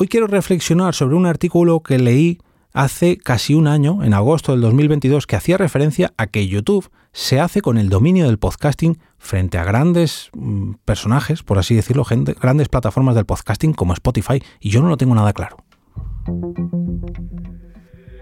hoy quiero reflexionar sobre un artículo que leí hace casi un año, en agosto del 2022, que hacía referencia a que YouTube se hace con el dominio del podcasting frente a grandes mm, personajes, por así decirlo, grandes plataformas del podcasting como Spotify, y yo no lo tengo nada claro.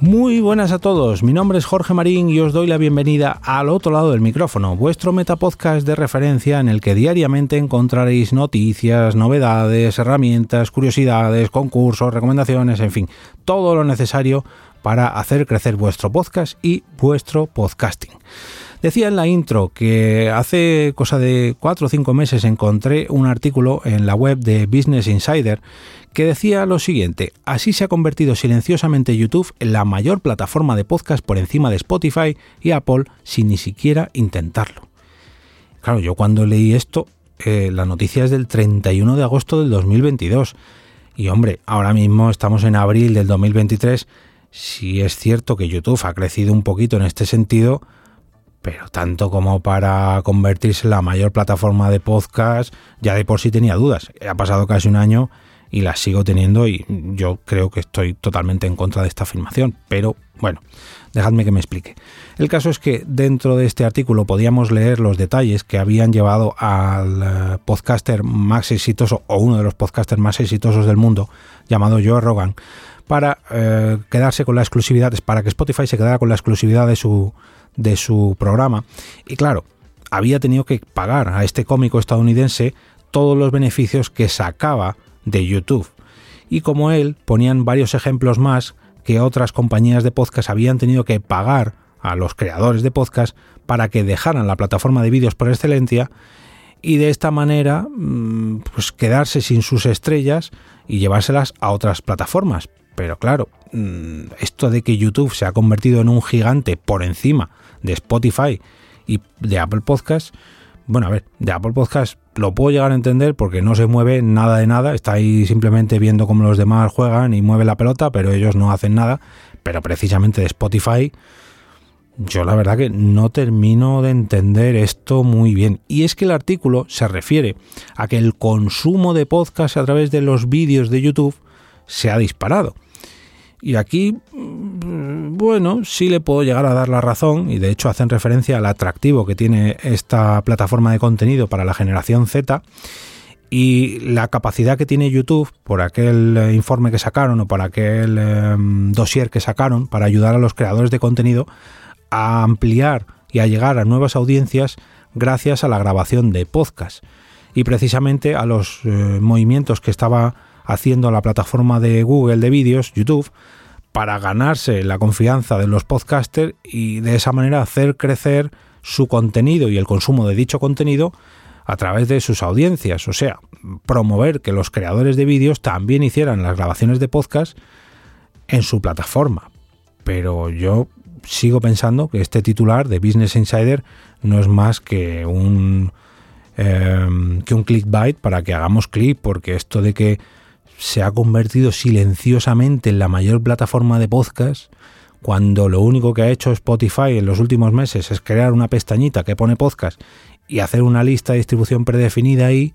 Muy buenas a todos, mi nombre es Jorge Marín y os doy la bienvenida al otro lado del micrófono, vuestro metapodcast de referencia en el que diariamente encontraréis noticias, novedades, herramientas, curiosidades, concursos, recomendaciones, en fin, todo lo necesario para hacer crecer vuestro podcast y vuestro podcasting. Decía en la intro que hace cosa de cuatro o cinco meses encontré un artículo en la web de Business Insider que decía lo siguiente, así se ha convertido silenciosamente YouTube en la mayor plataforma de podcast por encima de Spotify y Apple sin ni siquiera intentarlo. Claro, yo cuando leí esto, eh, la noticia es del 31 de agosto del 2022. Y hombre, ahora mismo estamos en abril del 2023. Si es cierto que YouTube ha crecido un poquito en este sentido, pero tanto como para convertirse en la mayor plataforma de podcast, ya de por sí tenía dudas. Ha pasado casi un año y las sigo teniendo y yo creo que estoy totalmente en contra de esta afirmación, pero bueno, dejadme que me explique. El caso es que dentro de este artículo podíamos leer los detalles que habían llevado al eh, podcaster más exitoso o uno de los podcasters más exitosos del mundo, llamado Joe Rogan, para eh, quedarse con la exclusividad, para que Spotify se quedara con la exclusividad de su, de su programa. Y claro, había tenido que pagar a este cómico estadounidense todos los beneficios que sacaba de YouTube. Y como él, ponían varios ejemplos más que otras compañías de podcast habían tenido que pagar a los creadores de podcast para que dejaran la plataforma de vídeos por excelencia y de esta manera mm, pues quedarse sin sus estrellas y llevárselas a otras plataformas. Pero claro, mm, esto de que YouTube se ha convertido en un gigante por encima de Spotify y de Apple Podcasts, bueno, a ver, de Apple Podcast lo puedo llegar a entender porque no se mueve nada de nada, está ahí simplemente viendo cómo los demás juegan y mueve la pelota, pero ellos no hacen nada. Pero precisamente de Spotify, yo la verdad que no termino de entender esto muy bien. Y es que el artículo se refiere a que el consumo de podcast a través de los vídeos de YouTube se ha disparado. Y aquí, bueno, sí le puedo llegar a dar la razón, y de hecho hacen referencia al atractivo que tiene esta plataforma de contenido para la generación Z y la capacidad que tiene YouTube por aquel eh, informe que sacaron o por aquel em, dossier que sacaron para ayudar a los creadores de contenido a ampliar y a llegar a nuevas audiencias gracias a la grabación de podcast. Y precisamente a los eh, movimientos que estaba haciendo la plataforma de Google de vídeos, YouTube, para ganarse la confianza de los podcasters y de esa manera hacer crecer su contenido y el consumo de dicho contenido a través de sus audiencias, o sea, promover que los creadores de vídeos también hicieran las grabaciones de podcast en su plataforma. Pero yo sigo pensando que este titular de Business Insider no es más que un eh, que un clickbait para que hagamos clic, porque esto de que se ha convertido silenciosamente en la mayor plataforma de podcast cuando lo único que ha hecho Spotify en los últimos meses es crear una pestañita que pone podcast y hacer una lista de distribución predefinida ahí,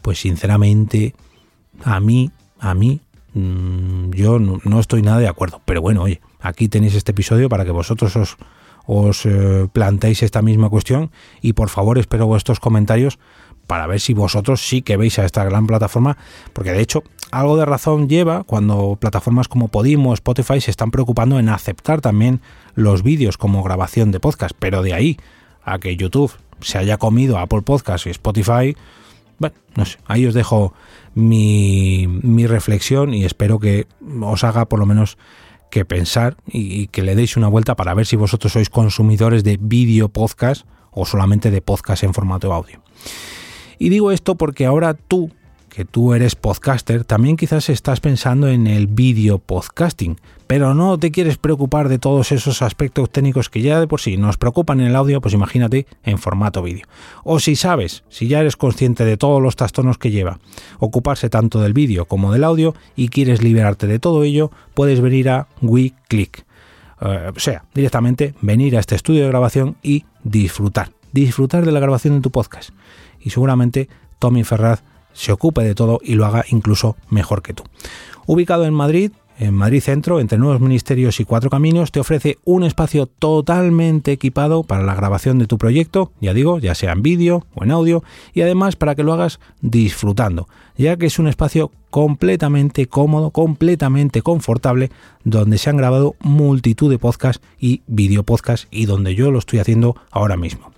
pues sinceramente a mí, a mí, mm, yo no, estoy nada de acuerdo. Pero bueno, oye, aquí tenéis este episodio para que vosotros os, os eh, planteéis esta misma cuestión y por favor espero vuestros comentarios para ver si vosotros sí que veis a esta gran plataforma, porque de hecho algo de razón lleva cuando plataformas como Podimo o Spotify se están preocupando en aceptar también los vídeos como grabación de podcast, pero de ahí a que YouTube se haya comido Apple Podcast y Spotify, bueno, no sé, ahí os dejo mi, reflexión y espero que os haga por lo menos que pensar y, y que le deis una vuelta para ver si vosotros sois consumidores de vídeo podcast o solamente de podcast en formato audio. Y digo esto porque ahora tú, que tú eres podcaster, también quizás estás pensando en el video podcasting, pero no te quieres preocupar de todos esos aspectos técnicos que ya de por sí nos preocupan en el audio, pues imagínate en formato vídeo. O si sabes, si ya eres consciente de todos los trastornos que lleva ocuparse tanto del vídeo como del audio y quieres liberarte de todo ello, puedes venir a WeClick. Eh, o sea, directamente venir a este estudio de grabación y disfrutar, disfrutar de la grabación de tu podcast. Y seguramente Tommy Ferraz se ocupe de todo y lo haga incluso mejor que tú. Ubicado en Madrid, en Madrid Centro, entre nuevos ministerios y cuatro caminos, te ofrece un espacio totalmente equipado para la grabación de tu proyecto, ya digo, ya sea en vídeo o en audio, y además para que lo hagas disfrutando, ya que es un espacio completamente cómodo, completamente confortable, donde se han grabado multitud de podcasts y videopodcasts y donde yo lo estoy haciendo ahora mismo.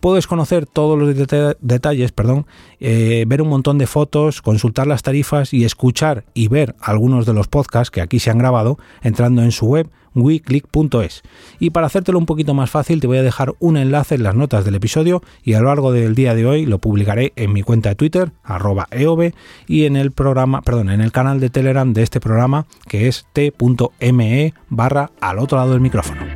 Puedes conocer todos los detalles, perdón, eh, ver un montón de fotos, consultar las tarifas y escuchar y ver algunos de los podcasts que aquí se han grabado entrando en su web weclick.es. Y para hacértelo un poquito más fácil, te voy a dejar un enlace en las notas del episodio y a lo largo del día de hoy lo publicaré en mi cuenta de Twitter, arroba eov, y en el programa, perdón, en el canal de Telegram de este programa, que es t.me barra al otro lado del micrófono.